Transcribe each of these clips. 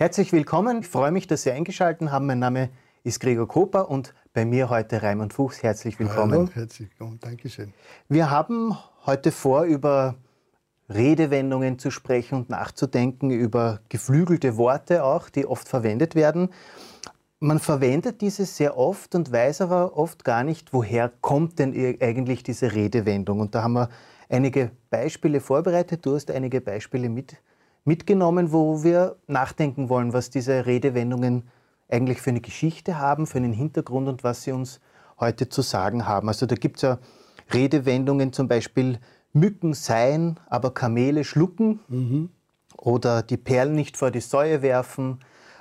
Herzlich willkommen. Ich freue mich, dass Sie eingeschaltet haben. Mein Name ist Gregor Koper und bei mir heute Raimund Fuchs. Herzlich willkommen. Hallo, herzlich willkommen. Dankeschön. Wir haben heute vor, über Redewendungen zu sprechen und nachzudenken, über geflügelte Worte auch, die oft verwendet werden. Man verwendet diese sehr oft und weiß aber oft gar nicht, woher kommt denn eigentlich diese Redewendung. Und da haben wir einige Beispiele vorbereitet. Du hast einige Beispiele mit mitgenommen, wo wir nachdenken wollen, was diese Redewendungen eigentlich für eine Geschichte haben, für einen Hintergrund und was sie uns heute zu sagen haben. Also da gibt es ja Redewendungen, zum Beispiel Mücken seien, aber Kamele schlucken mhm. oder die Perlen nicht vor die Säue werfen,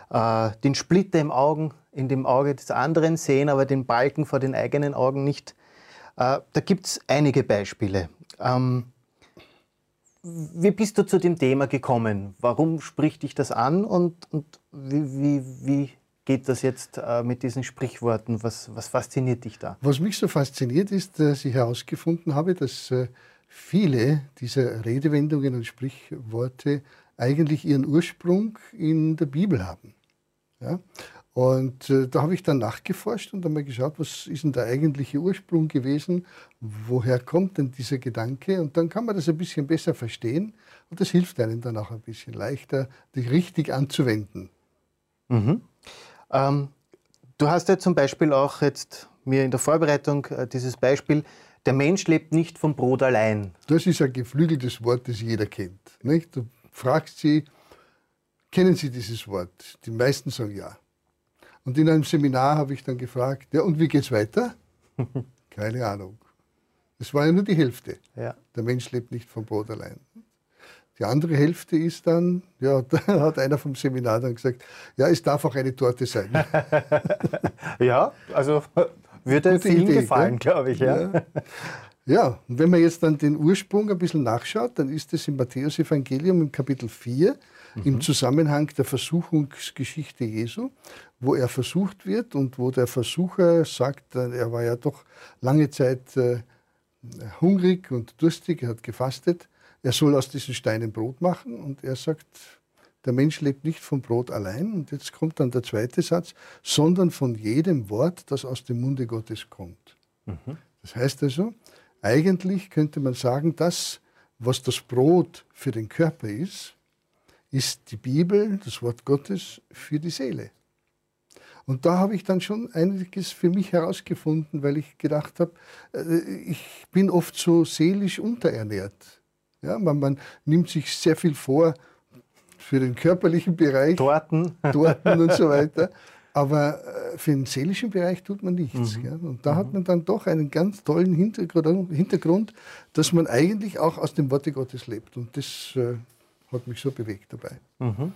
äh, den Splitter im Augen, in dem Auge des anderen sehen, aber den Balken vor den eigenen Augen nicht. Äh, da gibt es einige Beispiele. Ähm, wie bist du zu dem Thema gekommen? Warum spricht dich das an und, und wie, wie, wie geht das jetzt äh, mit diesen Sprichworten? Was, was fasziniert dich da? Was mich so fasziniert ist, dass ich herausgefunden habe, dass äh, viele dieser Redewendungen und Sprichworte eigentlich ihren Ursprung in der Bibel haben. Ja? Und äh, da habe ich dann nachgeforscht und einmal geschaut, was ist denn der eigentliche Ursprung gewesen, woher kommt denn dieser Gedanke und dann kann man das ein bisschen besser verstehen und das hilft einem dann auch ein bisschen leichter, dich richtig anzuwenden. Mhm. Ähm, du hast ja zum Beispiel auch jetzt mir in der Vorbereitung äh, dieses Beispiel, der Mensch lebt nicht vom Brot allein. Das ist ein geflügeltes Wort, das jeder kennt. Nicht? Du fragst sie, kennen Sie dieses Wort? Die meisten sagen ja. Und in einem Seminar habe ich dann gefragt, ja, und wie geht's weiter? Keine Ahnung. Das war ja nur die Hälfte. Ja. Der Mensch lebt nicht vom Brot allein. Die andere Hälfte ist dann, ja, da hat einer vom Seminar dann gesagt, ja, es darf auch eine Torte sein. ja, also würde Gute vielen Idee, gefallen, glaube ich. Ja. ja. Ja, und wenn man jetzt dann den Ursprung ein bisschen nachschaut, dann ist es im Matthäus-Evangelium im Kapitel 4 mhm. im Zusammenhang der Versuchungsgeschichte Jesu, wo er versucht wird und wo der Versucher sagt, äh, er war ja doch lange Zeit äh, hungrig und durstig, er hat gefastet, er soll aus diesen Steinen Brot machen und er sagt, der Mensch lebt nicht vom Brot allein. Und jetzt kommt dann der zweite Satz, sondern von jedem Wort, das aus dem Munde Gottes kommt. Mhm. Das heißt also, eigentlich könnte man sagen, das, was das Brot für den Körper ist, ist die Bibel, das Wort Gottes, für die Seele. Und da habe ich dann schon einiges für mich herausgefunden, weil ich gedacht habe, äh, ich bin oft so seelisch unterernährt. Ja, man, man nimmt sich sehr viel vor für den körperlichen Bereich. Torten. Torten und so weiter. Aber äh, für den seelischen Bereich tut man nichts. Mhm. Und da mhm. hat man dann doch einen ganz tollen Hintergrund, Hintergrund, dass man eigentlich auch aus dem Worte Gottes lebt. Und das äh, hat mich so bewegt dabei. Mhm.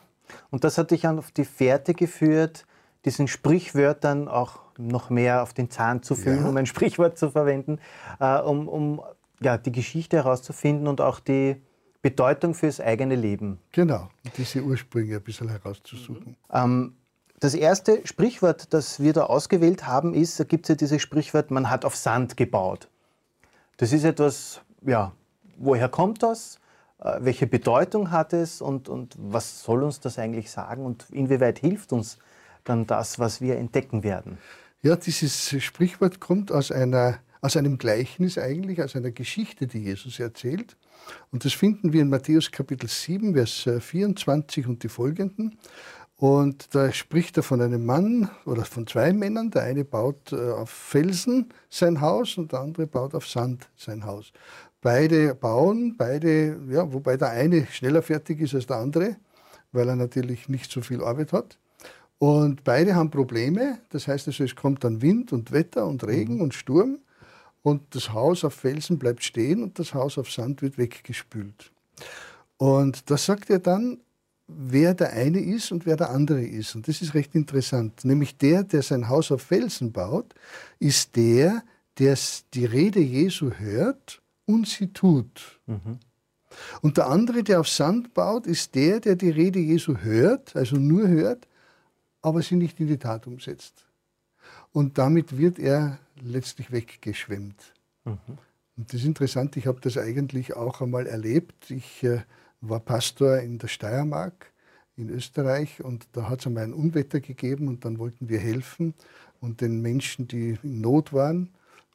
Und das hat dich auf die Fährte geführt, diesen Sprichwörtern auch noch mehr auf den Zahn zu fühlen, ja. um ein Sprichwort zu verwenden, äh, um, um ja, die Geschichte herauszufinden und auch die Bedeutung fürs eigene Leben. Genau, diese Ursprünge ein bisschen herauszusuchen. Ähm, das erste Sprichwort, das wir da ausgewählt haben, ist, da gibt es ja dieses Sprichwort, man hat auf Sand gebaut. Das ist etwas, ja, woher kommt das? Äh, welche Bedeutung hat es und, und was soll uns das eigentlich sagen und inwieweit hilft uns dann das, was wir entdecken werden? Ja, dieses Sprichwort kommt aus, einer, aus einem Gleichnis eigentlich, aus einer Geschichte, die Jesus erzählt. Und das finden wir in Matthäus Kapitel 7, Vers 24 und die folgenden. Und da spricht er von einem Mann oder von zwei Männern. Der eine baut äh, auf Felsen sein Haus und der andere baut auf Sand sein Haus. Beide bauen, beide, ja, wobei der eine schneller fertig ist als der andere, weil er natürlich nicht so viel Arbeit hat. Und beide haben Probleme. Das heißt also, es kommt dann Wind und Wetter und Regen mhm. und Sturm. Und das Haus auf Felsen bleibt stehen und das Haus auf Sand wird weggespült. Und da sagt er dann, wer der eine ist und wer der andere ist. Und das ist recht interessant. Nämlich der, der sein Haus auf Felsen baut, ist der, der die Rede Jesu hört und sie tut. Mhm. Und der andere, der auf Sand baut, ist der, der die Rede Jesu hört, also nur hört, aber sie nicht in die Tat umsetzt. Und damit wird er letztlich weggeschwemmt. Mhm. Und das ist interessant, ich habe das eigentlich auch einmal erlebt. Ich äh, war Pastor in der Steiermark, in Österreich und da hat es einmal ein Unwetter gegeben und dann wollten wir helfen und den Menschen, die in Not waren.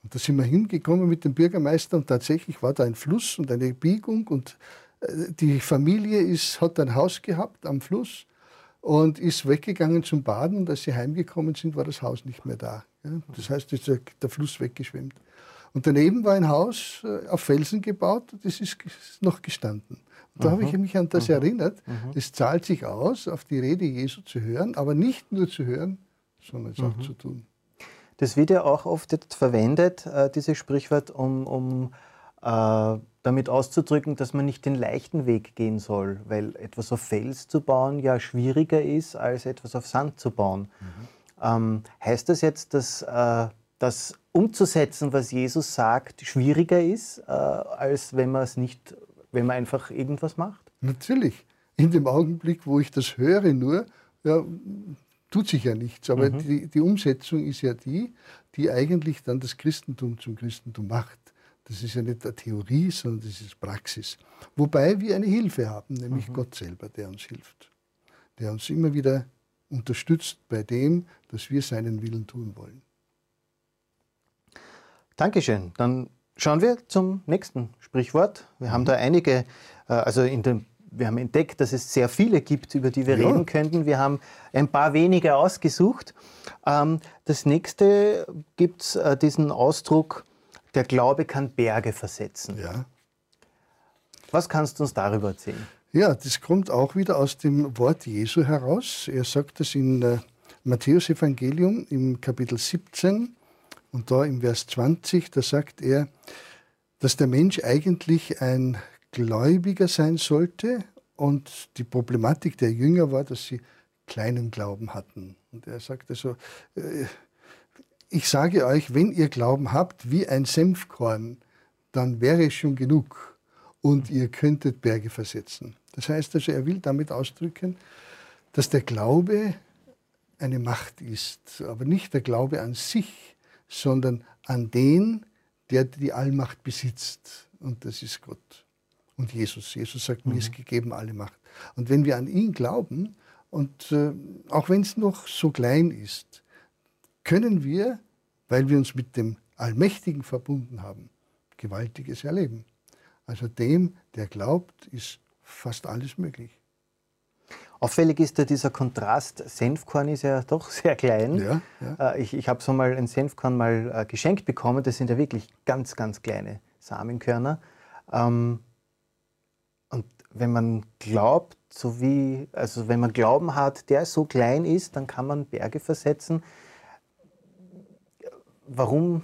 Und da sind wir hingekommen mit dem Bürgermeister und tatsächlich war da ein Fluss und eine Biegung und äh, die Familie ist, hat ein Haus gehabt am Fluss und ist weggegangen zum Baden und als sie heimgekommen sind, war das Haus nicht mehr da. Das heißt, ist der Fluss weggeschwemmt. Und daneben war ein Haus äh, auf Felsen gebaut, das ist noch gestanden. Und da habe ich mich an das erinnert. Es zahlt sich aus, auf die Rede Jesu zu hören, aber nicht nur zu hören, sondern es auch zu tun. Das wird ja auch oft verwendet, äh, dieses Sprichwort, um, um äh, damit auszudrücken, dass man nicht den leichten Weg gehen soll, weil etwas auf Fels zu bauen ja schwieriger ist, als etwas auf Sand zu bauen. Mhm. Ähm, heißt das jetzt, dass äh, das umzusetzen, was Jesus sagt, schwieriger ist, äh, als wenn man es nicht, wenn man einfach irgendwas macht? Natürlich. In dem Augenblick, wo ich das höre, nur, ja, tut sich ja nichts. Aber mhm. die, die Umsetzung ist ja die, die eigentlich dann das Christentum zum Christentum macht. Das ist ja nicht eine Theorie, sondern das ist Praxis. Wobei wir eine Hilfe haben, nämlich mhm. Gott selber, der uns hilft. Der uns immer wieder unterstützt bei dem, dass wir seinen Willen tun wollen. Dankeschön. Dann schauen wir zum nächsten Sprichwort. Wir haben da einige, äh, also in dem, wir haben entdeckt, dass es sehr viele gibt, über die wir ja. reden könnten. Wir haben ein paar wenige ausgesucht. Ähm, das nächste gibt es äh, diesen Ausdruck, der Glaube kann Berge versetzen. Ja. Was kannst du uns darüber erzählen? Ja, das kommt auch wieder aus dem Wort Jesu heraus. Er sagt das in äh, Matthäus Evangelium im Kapitel 17 und da im Vers 20, da sagt er, dass der Mensch eigentlich ein Gläubiger sein sollte und die Problematik der Jünger war, dass sie kleinen Glauben hatten. Und er sagt also, äh, ich sage euch, wenn ihr Glauben habt wie ein Senfkorn, dann wäre es schon genug und ihr könntet Berge versetzen. Das heißt also, er will damit ausdrücken, dass der Glaube eine Macht ist, aber nicht der Glaube an sich, sondern an den, der die Allmacht besitzt. Und das ist Gott. Und Jesus. Jesus sagt, mhm. mir ist gegeben alle Macht. Und wenn wir an ihn glauben, und äh, auch wenn es noch so klein ist, können wir, weil wir uns mit dem Allmächtigen verbunden haben, Gewaltiges erleben. Also dem, der glaubt, ist fast alles möglich. Auffällig ist ja dieser Kontrast. Senfkorn ist ja doch sehr klein. Ja, ja. Äh, ich ich habe so mal ein Senfkorn mal äh, geschenkt bekommen. Das sind ja wirklich ganz, ganz kleine Samenkörner. Ähm, und wenn man glaubt, so wie, also wenn man Glauben hat, der so klein ist, dann kann man Berge versetzen. Warum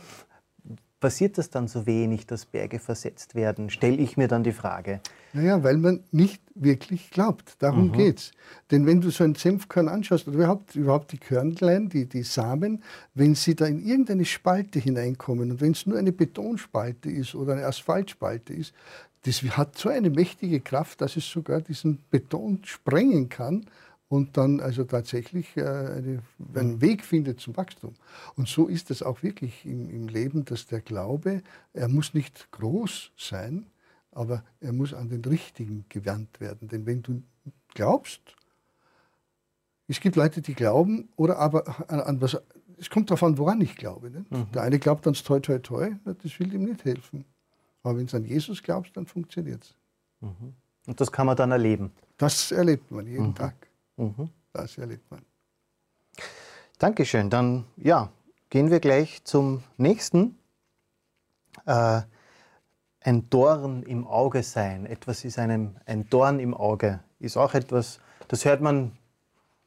passiert das dann so wenig, dass Berge versetzt werden? Stelle ich mir dann die Frage. Naja, weil man nicht wirklich glaubt. Darum mhm. es. Denn wenn du so ein Senfkorn anschaust, oder überhaupt, überhaupt die Körnlein, die, die Samen, wenn sie da in irgendeine Spalte hineinkommen und wenn es nur eine Betonspalte ist oder eine Asphaltspalte ist, das hat so eine mächtige Kraft, dass es sogar diesen Beton sprengen kann und dann also tatsächlich äh, eine, einen mhm. Weg findet zum Wachstum. Und so ist es auch wirklich im, im, Leben, dass der Glaube, er muss nicht groß sein, aber er muss an den Richtigen gewandt werden. Denn wenn du glaubst, es gibt Leute, die glauben, oder aber an, an was, es kommt darauf an, woran ich glaube. Mhm. Der eine glaubt ans Toi, Toi, Toi, das will ihm nicht helfen. Aber wenn du an Jesus glaubst, dann funktioniert es. Mhm. Und das kann man dann erleben? Das erlebt man jeden mhm. Tag. Mhm. Das erlebt man. Dankeschön. Dann ja, gehen wir gleich zum nächsten. Äh, ein Dorn im Auge sein. Etwas ist einem ein Dorn im Auge. Ist auch etwas, das hört man,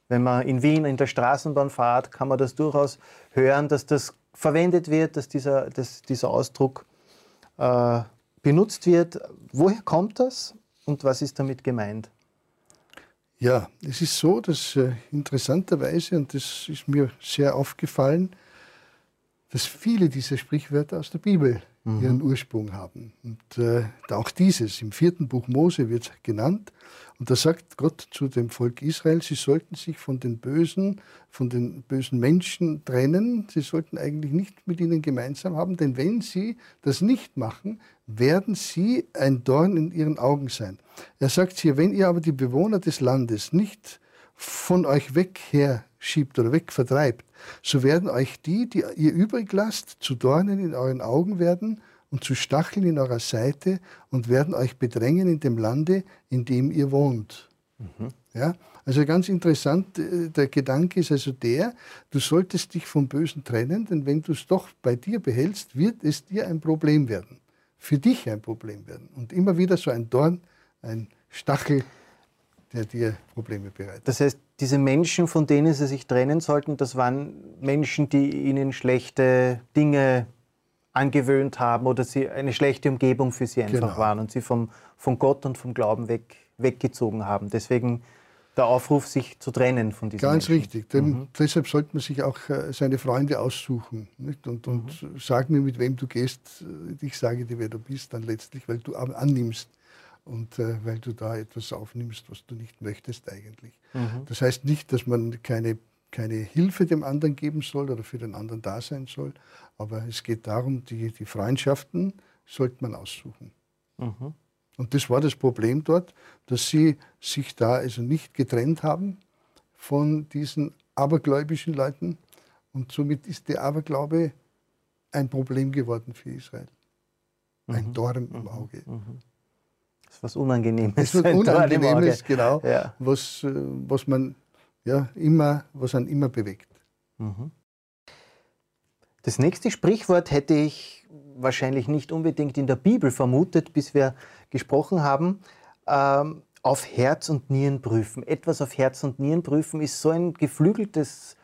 wenn man in Wien in der Straßenbahn fährt, kann man das durchaus hören, dass das verwendet wird, dass dieser, dass dieser Ausdruck äh, benutzt wird. Woher kommt das und was ist damit gemeint? Ja, es ist so, dass äh, interessanterweise, und das ist mir sehr aufgefallen, dass viele dieser Sprichwörter aus der Bibel mhm. ihren Ursprung haben. Und äh, auch dieses, im vierten Buch Mose wird genannt. Und da sagt Gott zu dem Volk Israel, sie sollten sich von den Bösen, von den bösen Menschen trennen. Sie sollten eigentlich nicht mit ihnen gemeinsam haben, denn wenn sie das nicht machen, werden sie ein Dorn in ihren Augen sein. Er sagt hier, wenn ihr aber die Bewohner des Landes nicht von euch weg her schiebt oder wegvertreibt, so werden euch die, die ihr übrig lasst, zu Dornen in euren Augen werden und zu Stacheln in eurer Seite und werden euch bedrängen in dem Lande, in dem ihr wohnt. Mhm. Ja? Also ganz interessant, äh, der Gedanke ist also der, du solltest dich vom Bösen trennen, denn wenn du es doch bei dir behältst, wird es dir ein Problem werden. Für dich ein Problem werden. Und immer wieder so ein Dorn, ein Stachel der dir Probleme bereitet. Das heißt, diese Menschen, von denen Sie sich trennen sollten, das waren Menschen, die Ihnen schlechte Dinge angewöhnt haben oder sie eine schlechte Umgebung für Sie einfach genau. waren und Sie vom, von Gott und vom Glauben weg, weggezogen haben. Deswegen der Aufruf, sich zu trennen von diesen Ganz Menschen. richtig. Denn mhm. Deshalb sollte man sich auch äh, seine Freunde aussuchen. Nicht? Und, und mhm. sag mir, mit wem du gehst. Ich sage dir, wer du bist, dann letztlich, weil du annimmst, und äh, weil du da etwas aufnimmst, was du nicht möchtest eigentlich. Mhm. Das heißt nicht, dass man keine, keine Hilfe dem anderen geben soll oder für den anderen da sein soll, aber es geht darum, die, die Freundschaften sollte man aussuchen. Mhm. Und das war das Problem dort, dass sie sich da also nicht getrennt haben von diesen abergläubischen Leuten und somit ist der Aberglaube ein Problem geworden für Israel. Ein mhm. Dorn im mhm. Auge. Mhm. Das ist was Unangenehmes. Das ist was Unangenehmes, genau, ja. was, äh, was man ja, immer, was einen immer bewegt. Mhm. Das nächste Sprichwort hätte ich wahrscheinlich nicht unbedingt in der Bibel vermutet, bis wir gesprochen haben. Ähm, auf Herz und Nieren prüfen. Etwas auf Herz und Nieren prüfen ist so ein geflügeltes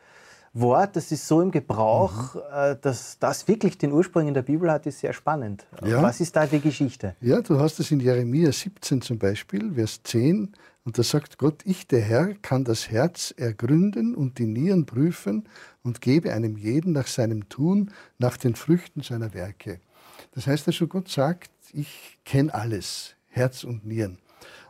Wort, das ist so im Gebrauch, mhm. Äh, dass das wirklich den Ursprung in der Bibel hat, ist sehr spannend. Ja. Was ist da die Geschichte? Ja, du hast es in Jeremia 17 zum Beispiel, Vers 10, und da sagt Gott, ich, der Herr, kann das Herz ergründen und die Nieren prüfen und gebe einem jeden nach seinem Tun, nach den Früchten seiner Werke. Das heißt also, Gott sagt, ich kenne alles, Herz und Nieren.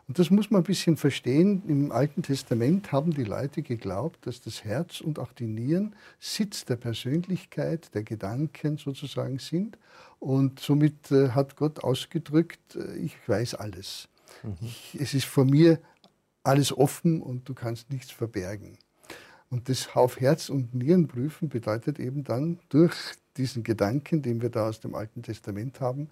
Und das muss man ein bisschen verstehen. Im Alten Testament haben die Leute geglaubt, dass das Herz und auch die Nieren Sitz der Persönlichkeit, der Gedanken sozusagen sind. Und somit äh, hat Gott ausgedrückt, äh, ich weiß alles. Mhm. Ich, es ist vor mir alles offen und du kannst nichts verbergen. Und das auf Herz und Nieren prüfen bedeutet eben dann durch diesen Gedanken, den wir da aus dem Alten Testament haben,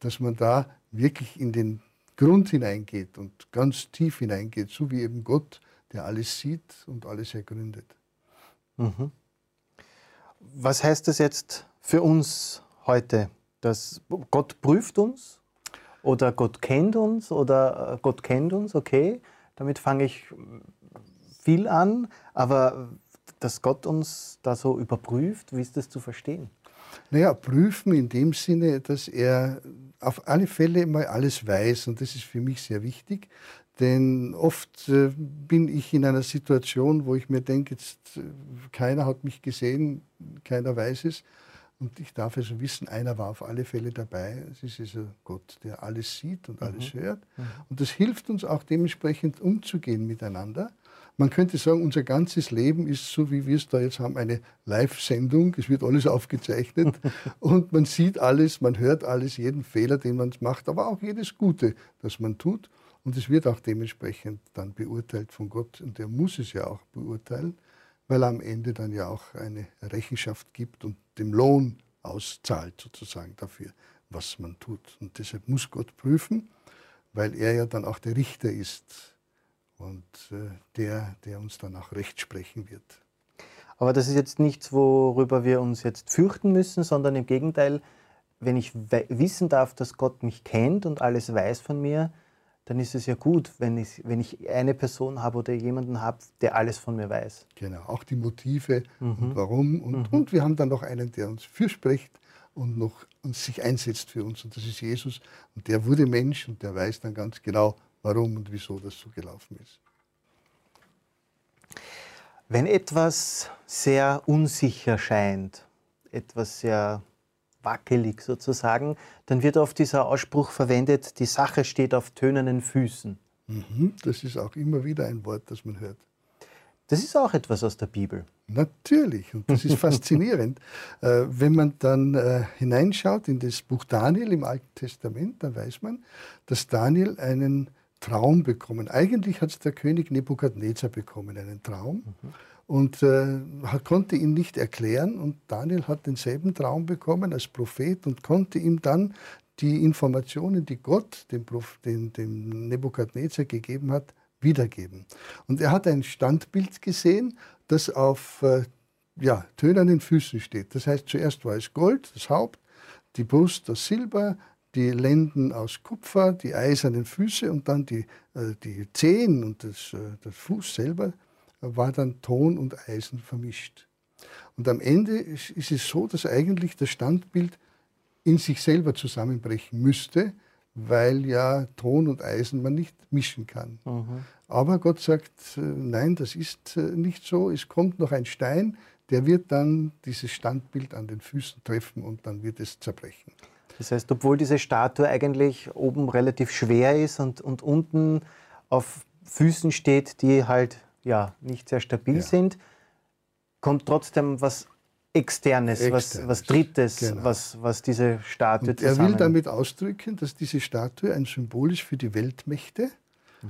dass man da wirklich in den Grund hineingeht und ganz tief hineingeht, so wie eben Gott, der alles sieht und alles ergründet. Mhm. Was heißt das jetzt für uns heute? Dass Gott prüft uns oder Gott kennt uns oder äh, Gott kennt uns, okay, damit fange ich viel an, aber dass Gott uns da so überprüft, wie ist das zu verstehen? Naja, prüfen in dem Sinne, dass er auf alle Fälle mal alles weiß und das ist für mich sehr wichtig, denn oft äh, bin ich in einer Situation, wo ich mir denke, jetzt äh, keiner hat mich gesehen, keiner weiß es und ich darf also wissen, einer war auf alle Fälle dabei. Es ist also Gott, der alles sieht und alles mhm. hört. Mhm. Und das hilft uns auch dementsprechend umzugehen miteinander. Man könnte sagen, unser ganzes Leben ist so, wie wir es da jetzt haben, eine Live-Sendung. Es wird alles aufgezeichnet und man sieht alles, man hört alles, jeden Fehler, den man macht, aber auch jedes Gute, das man tut. Und es wird auch dementsprechend dann beurteilt von Gott und er muss es ja auch beurteilen, weil er am Ende dann ja auch eine Rechenschaft gibt und dem Lohn auszahlt sozusagen dafür, was man tut. Und deshalb muss Gott prüfen, weil er ja dann auch der Richter ist und äh, der, der uns dann auch Recht sprechen wird. Aber das ist jetzt nichts, worüber wir uns jetzt fürchten müssen, sondern im Gegenteil, wenn ich wissen darf, dass Gott mich kennt und alles weiß von mir, dann ist es ja gut, wenn ich, wenn ich eine Person habe oder jemanden habe, der alles von mir weiß. Genau, auch die Motive mhm. und warum. Und, mhm. und wir haben dann noch einen, der uns fürspricht und noch uns sich einsetzt für uns. Und das ist Jesus. Und der wurde Mensch und der weiß dann ganz genau, warum und wieso das so gelaufen ist. Wenn etwas sehr unsicher scheint, etwas sehr wackelig sozusagen, dann wird oft dieser Ausspruch verwendet, die Sache steht auf tönernen Füßen. Mhm, das ist auch immer wieder ein Wort, das man hört. Das ist auch etwas aus der Bibel. Natürlich, und das ist faszinierend. Äh, wenn man dann äh, hineinschaut in das Buch Daniel im Alten Testament, dann weiß man, dass Daniel einen Traum bekommen. Eigentlich hat der König Nebukadnezar bekommen, einen Traum. Mhm. Und äh, konnte ihn nicht erklären. Und Daniel hat denselben Traum bekommen als Prophet und konnte ihm dann die Informationen, die Gott dem, dem, dem Nebukadnezar gegeben hat, wiedergeben. Und er hat ein Standbild gesehen, das auf äh, ja, tönernen Füßen steht. Das heißt, zuerst war es Gold, das Haupt, die Brust aus Silber, die Lenden aus Kupfer, die eisernen Füße und dann die, äh, die Zehen und das, äh, das Fuß selber war dann Ton und Eisen vermischt. Und am Ende ist, ist es so, dass eigentlich das Standbild in sich selber zusammenbrechen müsste, weil ja Ton und Eisen man nicht mischen kann. Mhm. Aber Gott sagt, äh, nein, das ist äh, nicht so. Es kommt noch ein Stein, der wird dann dieses Standbild an den Füßen treffen und dann wird es zerbrechen. Das heißt, obwohl diese Statue eigentlich oben relativ schwer ist und, und unten auf Füßen steht, die halt ja, nicht sehr stabil ja. sind, kommt trotzdem was Externes, Externes. Was, was Drittes, genau. was, was diese Statue Und Er will damit ausdrücken, dass diese Statue ein Symbol ist für die Weltmächte.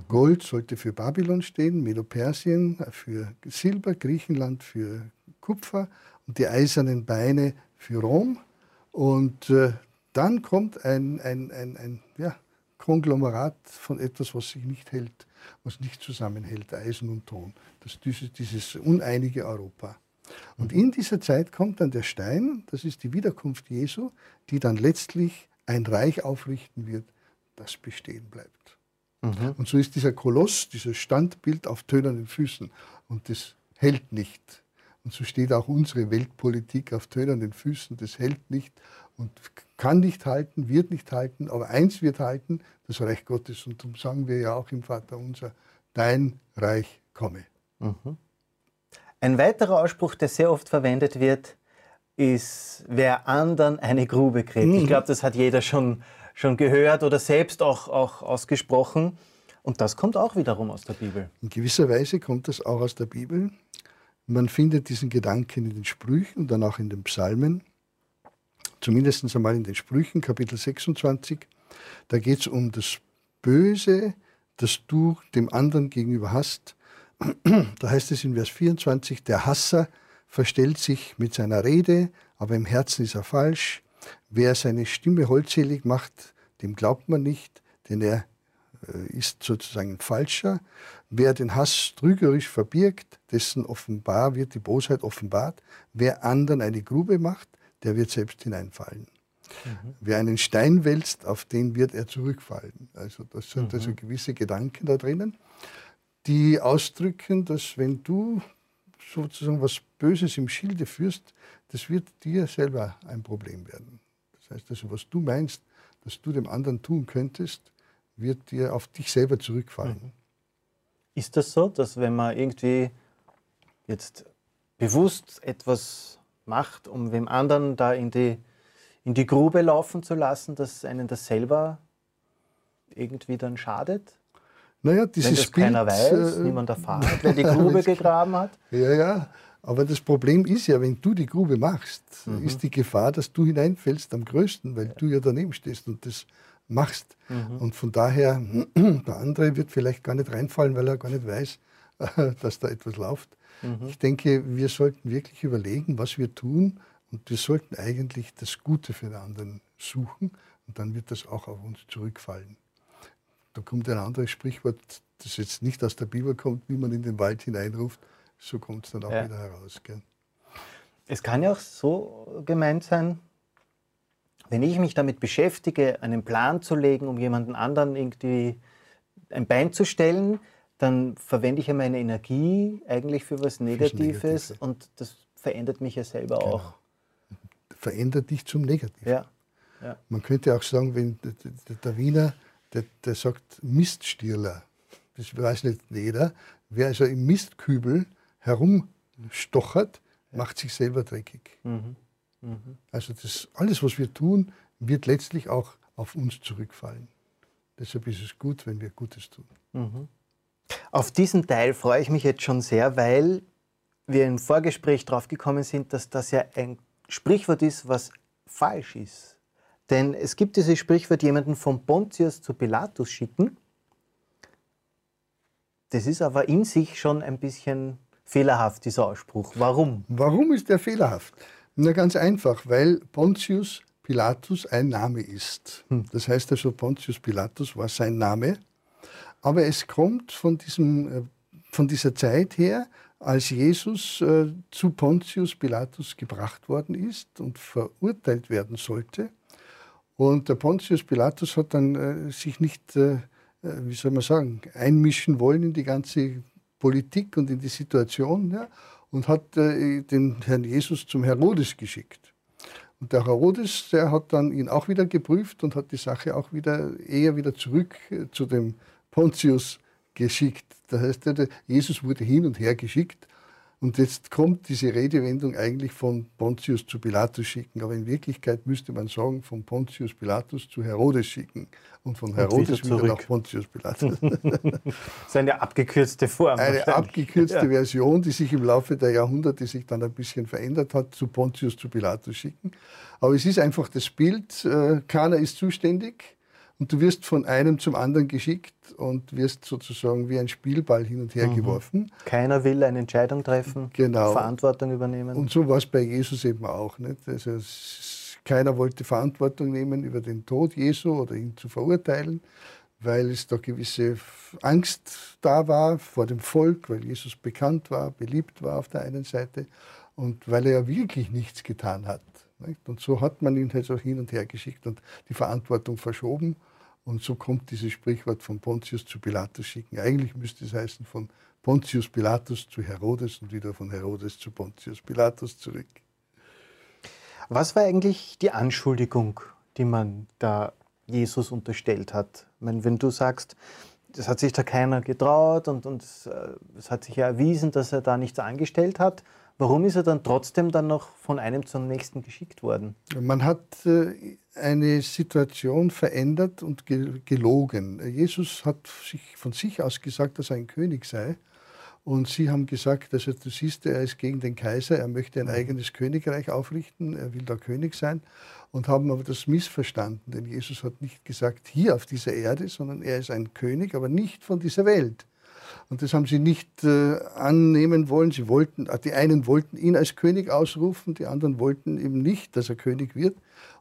Gold sollte für Babylon stehen, Medo-Persien für Silber, Griechenland für Kupfer und die eisernen Beine für Rom. Und äh, dann kommt ein, ein, ein, ein ja, Konglomerat von etwas, was sich nicht hält, was nicht zusammenhält, Eisen und Ton. Das, dieses, dieses uneinige Europa. Und in dieser Zeit kommt dann der Stein, das ist die Wiederkunft Jesu, die dann letztlich ein Reich aufrichten wird, das bestehen bleibt. Mhm. Und so ist dieser Koloss, dieses Standbild auf tönernen Füßen. Und das hält nicht. Und so steht auch unsere Weltpolitik auf tönernen Füßen. Das hält nicht und kann nicht halten, wird nicht halten. Aber eins wird halten, das Reich Gottes. Und darum sagen wir ja auch im Vater unser, dein Reich komme. Mhm. Ein weiterer Ausspruch, der sehr oft verwendet wird, ist, wer anderen eine Grube gräbt. Mhm. Ich glaube, das hat jeder schon, schon gehört oder selbst auch, auch ausgesprochen. Und das kommt auch wiederum aus der Bibel. In gewisser Weise kommt das auch aus der Bibel. Man findet diesen Gedanken in den Sprüchen und dann auch in den Psalmen. Zumindest einmal in den Sprüchen, Kapitel 26. Da geht es um das Böse, das du dem anderen gegenüber hast, da heißt es in Vers 24, der Hasser verstellt sich mit seiner Rede, aber im Herzen ist er falsch. Wer seine Stimme holdselig macht, dem glaubt man nicht, denn er äh, ist sozusagen ein Falscher. Wer den Hass trügerisch verbirgt, dessen offenbar wird die Bosheit offenbart. Wer anderen eine Grube macht, der wird selbst hineinfallen. Mhm. Wer einen Stein wälzt, auf den wird er zurückfallen. Also das sind mhm. also gewisse Gedanken da drinnen die ausdrücken, dass wenn du sozusagen was Böses im Schilde führst, das wird dir selber ein Problem werden. Das heißt also, was du meinst, dass du dem anderen tun könntest, wird dir auf dich selber zurückfallen. Mhm. Ist das so, dass wenn man irgendwie jetzt bewusst etwas macht, um wem anderen da in die, in die Grube laufen zu lassen, dass einen das selber irgendwie dann schadet? Naja, dieses Wenn das Bild, keiner weiß, äh, niemand erfahrt, wer die Grube gegraben hat. Ja, ja. Aber das Problem ist ja, wenn du die Grube machst, mhm. ist die Gefahr, dass du hineinfällst am größten, weil ja. du ja daneben stehst und das machst. Mhm. Und von daher, der andere wird vielleicht gar nicht reinfallen, weil er gar nicht weiß, dass da etwas läuft. Mhm. Ich denke, wir sollten wirklich überlegen, was wir tun und wir sollten eigentlich das Gute für den anderen suchen und dann wird das auch auf uns zurückfallen. Da kommt ein anderes Sprichwort, das jetzt nicht aus der Bibel kommt, wie man in den Wald hineinruft, so kommt es dann auch ja. wieder heraus. Gell? Es kann ja auch so gemeint sein, wenn ich mich damit beschäftige, einen Plan zu legen, um jemanden anderen irgendwie ein Bein zu stellen, dann verwende ich ja meine Energie eigentlich für was Negatives Negative. und das verändert mich ja selber genau. auch. Verändert dich zum Negativen. Ja. ja. Man könnte auch sagen, wenn der Wiener der, der sagt Miststierler. Das weiß nicht jeder. Wer also im Mistkübel herumstochert, ja. macht sich selber dreckig. Mhm. Mhm. Also das, alles, was wir tun, wird letztlich auch auf uns zurückfallen. Deshalb ist es gut, wenn wir Gutes tun. Mhm. Auf diesen Teil freue ich mich jetzt schon sehr, weil wir im Vorgespräch drauf gekommen sind, dass das ja ein Sprichwort ist, was falsch ist. Denn es gibt dieses Sprichwort, jemanden von Pontius zu Pilatus schicken. Das ist aber in sich schon ein bisschen fehlerhaft, dieser Ausspruch. Warum? Warum ist der fehlerhaft? Na ganz einfach, weil Pontius Pilatus ein Name ist. Hm. Das heißt also, Pontius Pilatus war sein Name. Aber es kommt von, diesem, äh, von dieser Zeit her, als Jesus äh, zu Pontius Pilatus gebracht worden ist und verurteilt werden sollte. Und der Pontius Pilatus hat dann äh, sich nicht, äh, äh, wie soll man sagen, einmischen wollen in die ganze Politik und in die Situation ja, und hat äh, den Herrn Jesus zum Herodes geschickt. Und der Herodes, der hat dann ihn auch wieder geprüft und hat die Sache auch wieder eher wieder zurück äh, zu dem Pontius geschickt. Das heißt, Jesus wurde hin und her geschickt und jetzt kommt diese Redewendung eigentlich von Pontius zu Pilatus schicken, aber in Wirklichkeit müsste man sagen, von Pontius Pilatus zu Herodes schicken und von Herodes wieder, wieder, nach Pontius Pilatus. das ist eine abgekürzte Form. Eine abgekürzte ja. Version, die sich im Laufe der Jahrhunderte sich dann ein bisschen verändert hat, zu Pontius zu Pilatus schicken. Aber es ist einfach das Bild, äh, keiner ist zuständig und du wirst von einem zum anderen geschickt und wirst sozusagen wie ein Spielball hin und her mhm. geworfen. Keiner will eine Entscheidung treffen, genau. Verantwortung übernehmen. Und so war es bei Jesus eben auch. Nicht? Also keiner wollte Verantwortung nehmen über den Tod Jesu oder ihn zu verurteilen, weil es da gewisse Angst da war vor dem Volk, weil Jesus bekannt war, beliebt war auf der einen Seite und weil er ja wirklich nichts getan hat. Und so hat man ihn halt so hin und her geschickt und die Verantwortung verschoben. Und so kommt dieses Sprichwort von Pontius zu Pilatus schicken. Eigentlich müsste es heißen von Pontius Pilatus zu Herodes und wieder von Herodes zu Pontius Pilatus zurück. Was war eigentlich die Anschuldigung, die man da Jesus unterstellt hat? Ich meine, wenn du sagst, das hat sich da keiner getraut und, und äh, es hat sich ja erwiesen, dass er da nichts angestellt hat. Warum ist er dann trotzdem dann noch von einem zum nächsten geschickt worden? Man hat äh, eine Situation verändert und gelogen. Jesus hat sich von sich aus gesagt, dass er ein König sei. Und sie haben gesagt, also du siehst, er ist gegen den Kaiser, er möchte ein eigenes Königreich aufrichten, er will da König sein. Und haben aber das missverstanden, denn Jesus hat nicht gesagt, hier auf dieser Erde, sondern er ist ein König, aber nicht von dieser Welt. Und das haben sie nicht äh, annehmen wollen. Sie wollten, äh, die einen wollten ihn als König ausrufen, die anderen wollten eben nicht, dass er König wird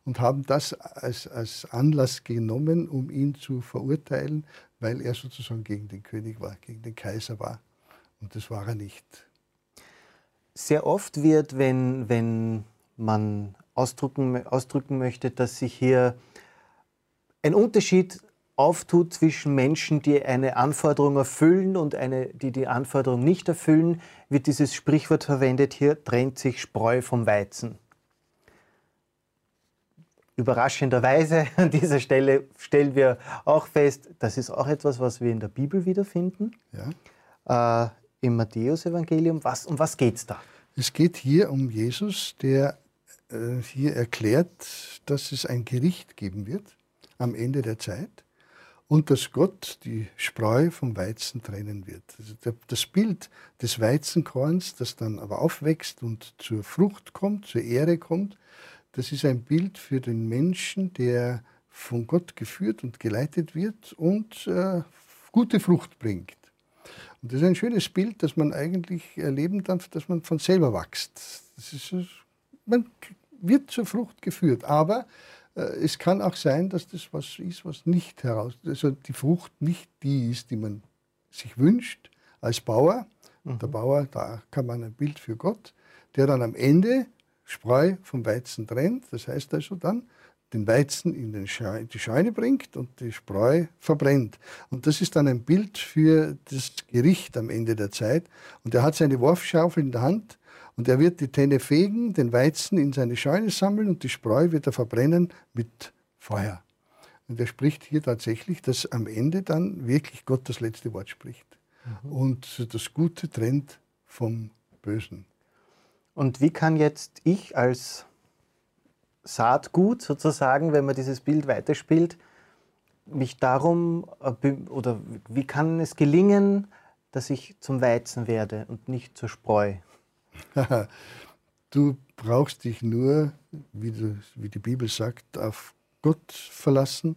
und haben das als, als Anlass genommen, um ihn zu verurteilen, weil er sozusagen gegen den König war, gegen den Kaiser war. Und das war er nicht. Sehr oft wird, wenn, wenn man ausdrücken, ausdrücken möchte, dass sich hier ein Unterschied auftut zwischen Menschen, die eine Anforderung erfüllen und eine, die die Anforderung nicht erfüllen, wird dieses Sprichwort verwendet, hier trennt sich Spreu vom Weizen. Überraschenderweise an dieser Stelle stellen wir auch fest, das ist auch etwas, was wir in der Bibel wiederfinden. Ja. Äh, Im Matthäusevangelium. Was, um was geht es da? Es geht hier um Jesus, der äh, hier erklärt, dass es ein Gericht geben wird am Ende der Zeit und dass Gott die Spreu vom Weizen trennen wird. Also das Bild des Weizenkorns, das dann aber aufwächst und zur Frucht kommt, zur Ehre kommt, das ist ein Bild für den Menschen, der von Gott geführt und geleitet wird und äh, gute Frucht bringt. Und das ist ein schönes Bild, das man eigentlich erleben darf, dass man von selber wächst. Ist, man wird zur Frucht geführt, aber es kann auch sein, dass das was ist, was nicht heraus, also die Frucht nicht die ist, die man sich wünscht als Bauer. Mhm. Der Bauer, da kann man ein Bild für Gott, der dann am Ende Spreu vom Weizen trennt. Das heißt also dann, den Weizen in den Scheune, die Scheune bringt und die Spreu verbrennt. Und das ist dann ein Bild für das Gericht am Ende der Zeit. Und er hat seine Wurfschaufel in der Hand und er wird die Tenne fegen, den Weizen in seine Scheune sammeln und die Spreu wird er verbrennen mit Feuer. Und er spricht hier tatsächlich, dass am Ende dann wirklich Gott das letzte Wort spricht. Mhm. Und das Gute trennt vom Bösen. Und wie kann jetzt ich als Saatgut sozusagen, wenn man dieses Bild weiterspielt, mich darum, äh, oder wie kann es gelingen, dass ich zum Weizen werde und nicht zur Spreu? du brauchst dich nur, wie, du, wie die Bibel sagt, auf Gott verlassen,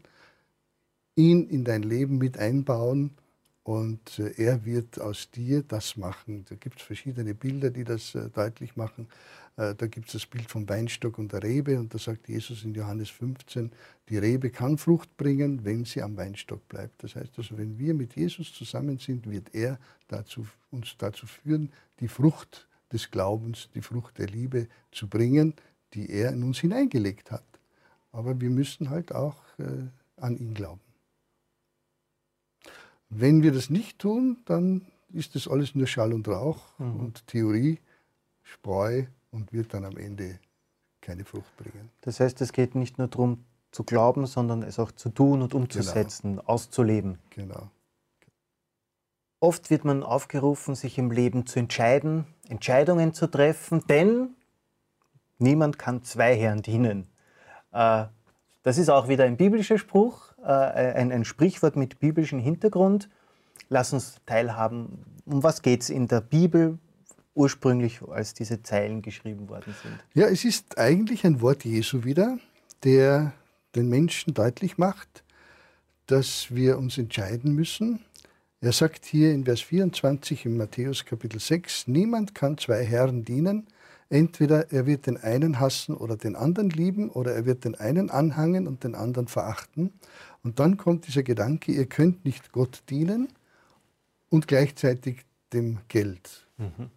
ihn in dein Leben mit einbauen und äh, er wird aus dir das machen. Da gibt es verschiedene Bilder, die das äh, deutlich machen. Äh, da gibt es das Bild vom Weinstock und der Rebe und da sagt Jesus in Johannes 15, die Rebe kann Frucht bringen, wenn sie am Weinstock bleibt. Das heißt also, wenn wir mit Jesus zusammen sind, wird er dazu, uns dazu führen, die Frucht des Glaubens, die Frucht der Liebe zu bringen, die er in uns hineingelegt hat. Aber wir müssen halt auch äh, an ihn glauben. Wenn wir das nicht tun, dann ist das alles nur Schall und Rauch mhm. und Theorie, Spreu und wird dann am Ende keine Frucht bringen. Das heißt, es geht nicht nur darum zu glauben, sondern es auch zu tun und umzusetzen, genau. auszuleben. Genau. Oft wird man aufgerufen, sich im Leben zu entscheiden, Entscheidungen zu treffen, denn niemand kann zwei Herren dienen. Äh, das ist auch wieder ein biblischer Spruch, äh, ein, ein Sprichwort mit biblischem Hintergrund. Lass uns teilhaben, um was geht es in der Bibel ursprünglich, als diese Zeilen geschrieben worden sind? Ja, es ist eigentlich ein Wort Jesu wieder, der den Menschen deutlich macht, dass wir uns entscheiden müssen. Er sagt hier in Vers 24 im Matthäus Kapitel 6, niemand kann zwei Herren dienen. Entweder er wird den einen hassen oder den anderen lieben, oder er wird den einen anhangen und den anderen verachten. Und dann kommt dieser Gedanke, ihr könnt nicht Gott dienen und gleichzeitig dem Geld. Mhm.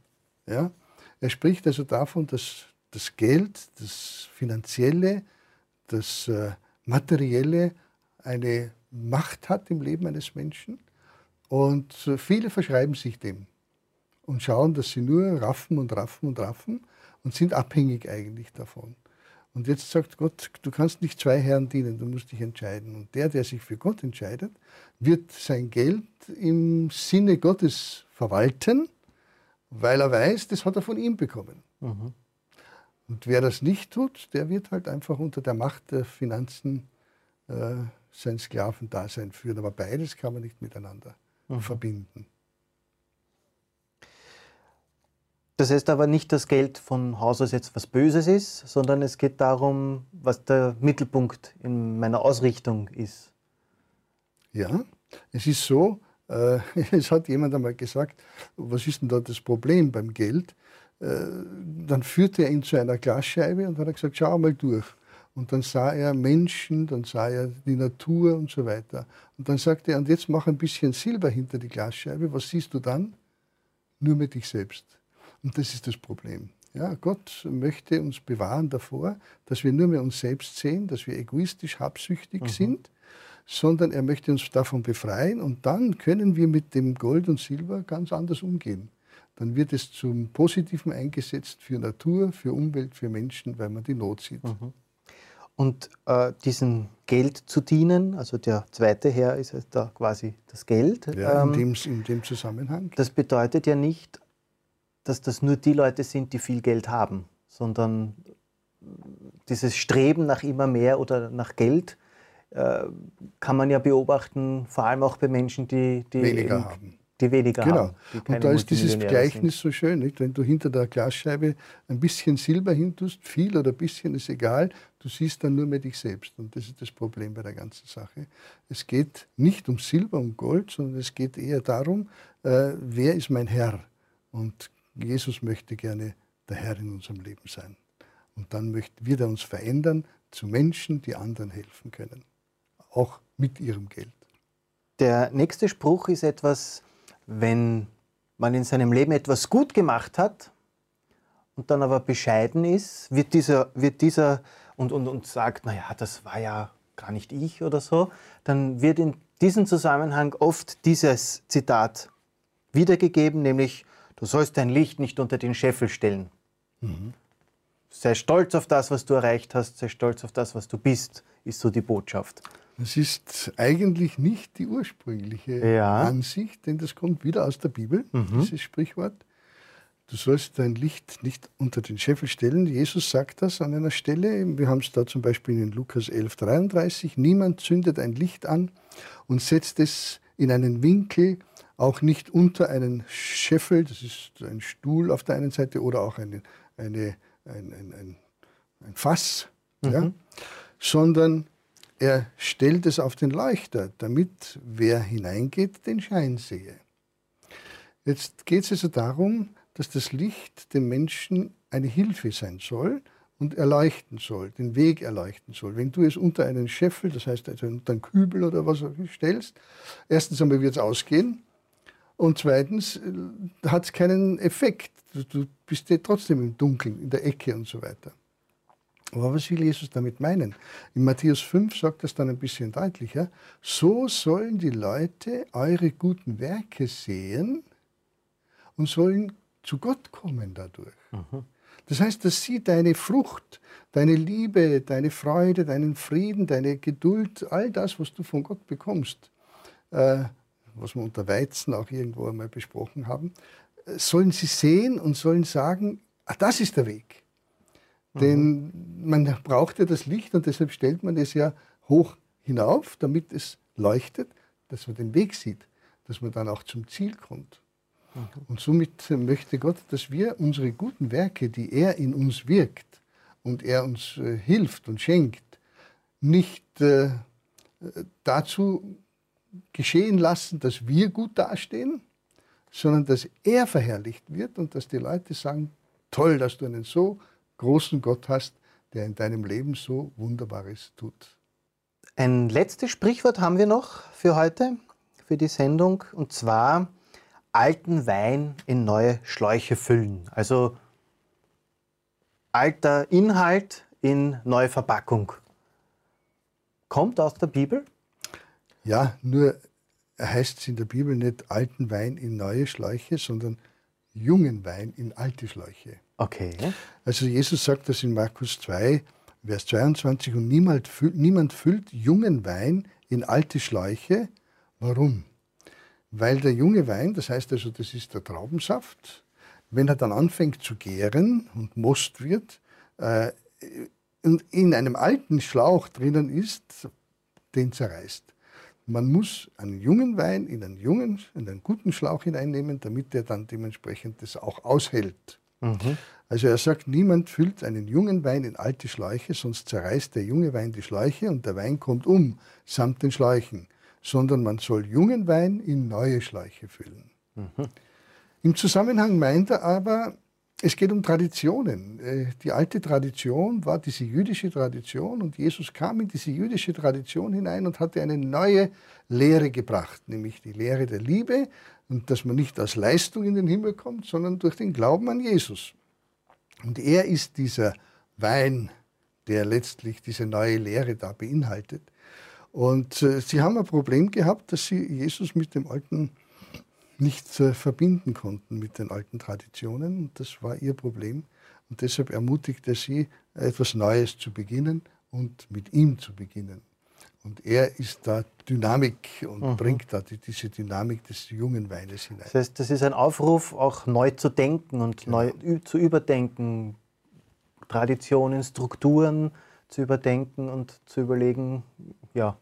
Ja? Er spricht also davon, dass das Geld, das Finanzielle, das äh, Materielle eine Macht hat im Leben eines Menschen. Und äh, viele verschreiben sich dem und schauen, dass sie nur raffen und raffen und raffen und sind abhängig eigentlich davon. Und jetzt sagt Gott, du kannst nicht zwei Herren dienen, du musst dich entscheiden. Und der, der sich für Gott entscheidet, wird sein Geld im Sinne Gottes verwalten weil er weiß, das hat er von ihm bekommen. Mhm. Und wer das nicht tut, der wird halt einfach unter der Macht der Finanzen äh, sein Sklavendasein führen. Aber beides kann man nicht miteinander. Verbinden. Das heißt aber nicht, dass Geld von Haus aus jetzt was Böses ist, sondern es geht darum, was der Mittelpunkt in meiner Ausrichtung ist. Ja, es ist so, äh, es hat jemand einmal gesagt, was ist denn da das Problem beim Geld? Äh, dann führte er ihn zu einer Glasscheibe und hat gesagt, schau mal durch. Und dann sah er Menschen, dann sah er die Natur und so weiter. Und dann sagte er, und jetzt mach ein bisschen Silber hinter die Glasscheibe. Was siehst du dann? Nur mit dich selbst. Und das ist das Problem. Ja, Gott möchte uns bewahren davor, dass wir nur mehr uns selbst sehen, dass wir egoistisch, habsüchtig mhm. sind sondern er möchte uns davon befreien und dann können wir mit dem Gold und Silber ganz anders umgehen. Dann wird es zum Positiven eingesetzt für Natur, für Umwelt, für Menschen, weil man die Not sieht. Mhm. Und äh, diesem Geld zu dienen, also der zweite Herr ist da quasi das Geld. Ja, in, ähm, dem, in dem Zusammenhang. Das bedeutet ja nicht, dass das nur die Leute sind, die viel Geld haben, sondern dieses Streben nach immer mehr oder nach Geld äh, kann man ja beobachten, vor allem auch bei Menschen, die, die weniger haben. Die weniger genau. haben. Genau. Und da ist dieses Gleichnis sind. so schön, nicht? wenn du hinter der Glasscheibe ein bisschen Silber hintust, viel oder ein bisschen ist egal, du siehst dann nur mehr dich selbst. Und das ist das Problem bei der ganzen Sache. Es geht nicht um Silber und Gold, sondern es geht eher darum, äh, wer ist mein Herr? Und Jesus möchte gerne der Herr in unserem Leben sein. Und dann möchte, wird er uns verändern zu Menschen, die anderen helfen können auch mit ihrem Geld. Der nächste Spruch ist etwas, wenn man in seinem Leben etwas gut gemacht hat und dann aber bescheiden ist, wird dieser, wird dieser und, und, und sagt, naja, das war ja gar nicht ich oder so, dann wird in diesem Zusammenhang oft dieses Zitat wiedergegeben, nämlich, du sollst dein Licht nicht unter den Scheffel stellen. Mhm. Sei stolz auf das, was du erreicht hast, sei stolz auf das, was du bist, ist so die Botschaft. Das ist eigentlich nicht die ursprüngliche ja. Ansicht, denn das kommt wieder aus der Bibel, mhm. dieses Sprichwort. Du sollst dein Licht nicht unter den Scheffel stellen. Jesus sagt das an einer Stelle. Wir haben es da zum Beispiel in Lukas 11, 33. Niemand zündet ein Licht an und setzt es in einen Winkel, auch nicht unter einen Scheffel, das ist ein Stuhl auf der einen Seite oder auch eine, eine, ein, ein, ein, ein Fass, mhm. ja, sondern er stellt es auf den Leuchter, damit wer hineingeht, den Schein sehe. Jetzt geht es also darum, dass das Licht dem Menschen eine Hilfe sein soll und erleuchten soll, den Weg erleuchten soll. Wenn du es unter einen Scheffel, das heißt also unter einen Kübel oder was auch stellst, erstens einmal wird es ausgehen und zweitens äh, hat es keinen Effekt. Du, du bist ja trotzdem im Dunkeln, in der Ecke und so weiter. Aber was will Jesus damit meinen? In Matthäus 5 sagt das dann ein bisschen deutlicher. So sollen die Leute eure guten Werke sehen und sollen zu Gott kommen dadurch. Mhm. Das heißt, dass sie deine Frucht, deine Liebe, deine Freude, deinen Frieden, deine Geduld, all das, was du von Gott bekommst, äh, was wir unter Weizen auch irgendwo einmal besprochen haben, äh, sollen sie sehen und sollen sagen, ah, das ist der Weg. Mhm. Denn man braucht ja das Licht und deshalb stellt man es ja hoch hinauf, damit es leuchtet, dass man den Weg sieht, dass man dann auch zum Ziel kommt. Und somit möchte Gott, dass wir unsere guten Werke, die er in uns wirkt und er uns äh, hilft und schenkt, nicht äh, dazu geschehen lassen, dass wir gut dastehen, sondern dass er verherrlicht wird und dass die Leute sagen, toll, dass du einen so großen Gott hast, der in deinem Leben so Wunderbares tut. Ein letztes Sprichwort haben wir noch für heute, für die Sendung, und zwar, alten Wein in neue Schläuche füllen. Also alter Inhalt in neue Verpackung. Kommt aus der Bibel? Ja, nur heißt es in der Bibel nicht alten Wein in neue Schläuche, sondern jungen Wein in alte Schläuche. Okay. Also Jesus sagt das in Markus 2, Vers 22, und niemand, niemand füllt jungen Wein in alte Schläuche. Warum? weil der junge Wein, das heißt also, das ist der Traubensaft, wenn er dann anfängt zu gären und Most wird äh, und in einem alten Schlauch drinnen ist, den zerreißt. Man muss einen jungen Wein in einen jungen, in einen guten Schlauch hineinnehmen, damit der dann dementsprechend das auch aushält. Mhm. Also er sagt, niemand füllt einen jungen Wein in alte Schläuche, sonst zerreißt der junge Wein die Schläuche und der Wein kommt um, samt den Schläuchen sondern man soll jungen Wein in neue Schläuche füllen. Mhm. Im Zusammenhang meint er aber, es geht um Traditionen. Äh, die alte Tradition war diese jüdische Tradition und Jesus kam in diese jüdische Tradition hinein und hatte eine neue Lehre gebracht, nämlich die Lehre der Liebe und dass man nicht aus Leistung in den Himmel kommt, sondern durch den Glauben an Jesus. Und er ist dieser Wein, der letztlich diese neue Lehre da beinhaltet. Und äh, sie haben ein Problem gehabt, dass sie Jesus mit dem Alten nicht verbinden konnten, mit den alten Traditionen. Und das war ihr Problem. Und deshalb ermutigte er sie, etwas Neues zu beginnen und mit ihm zu beginnen. Und er ist da Dynamik und mhm. bringt da die, diese Dynamik des jungen Weines hinein. Das heißt, das ist ein Aufruf, auch neu zu denken und genau. neu zu überdenken, Traditionen, Strukturen zu überdenken und zu überlegen, ja,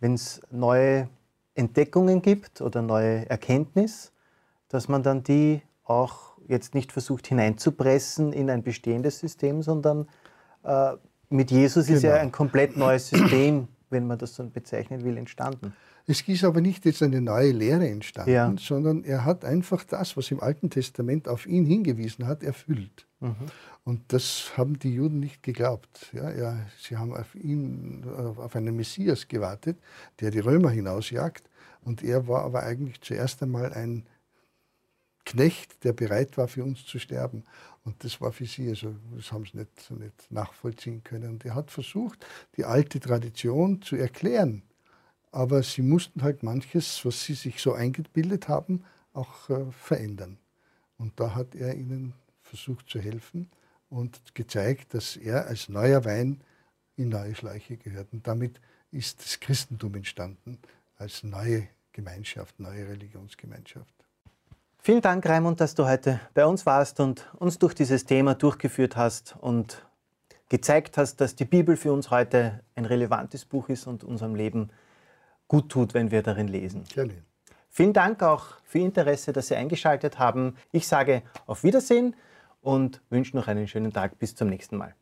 wenn es neue Entdeckungen gibt oder neue Erkenntnis, dass man dann die auch jetzt nicht versucht hineinzupressen in ein bestehendes System, sondern äh, mit Jesus genau. ist ja genau. ein komplett neues System, wenn man das so bezeichnen will, entstanden. Es ist aber nicht jetzt eine neue Lehre entstanden, ja. sondern er hat einfach das, was im Alten Testament auf ihn hingewiesen hat, erfüllt. Mhm. Und das haben die Juden nicht geglaubt. Ja, ja, sie haben auf ihn, auf einen Messias gewartet, der die Römer hinausjagt. Und er war aber eigentlich zuerst einmal ein Knecht, der bereit war, für uns zu sterben. Und das war für sie, also das haben sie nicht, nicht nachvollziehen können. Und er hat versucht, die alte Tradition zu erklären aber sie mussten halt manches, was sie sich so eingebildet haben, auch äh, verändern. Und da hat er ihnen versucht zu helfen und gezeigt, dass er als neuer Wein in neue Schleiche gehört. Und damit ist das Christentum entstanden als neue Gemeinschaft, neue Religionsgemeinschaft. Vielen Dank, Raimund, dass du heute bei uns warst und uns durch dieses Thema durchgeführt hast und gezeigt hast, dass die Bibel für uns heute ein relevantes Buch ist und unserem Leben gut tut, wenn wir darin lesen. Gerne. Vielen Dank auch für Ihr Interesse, dass Sie eingeschaltet haben. Ich sage auf Wiedersehen und wünsche noch einen schönen Tag. Bis zum nächsten Mal.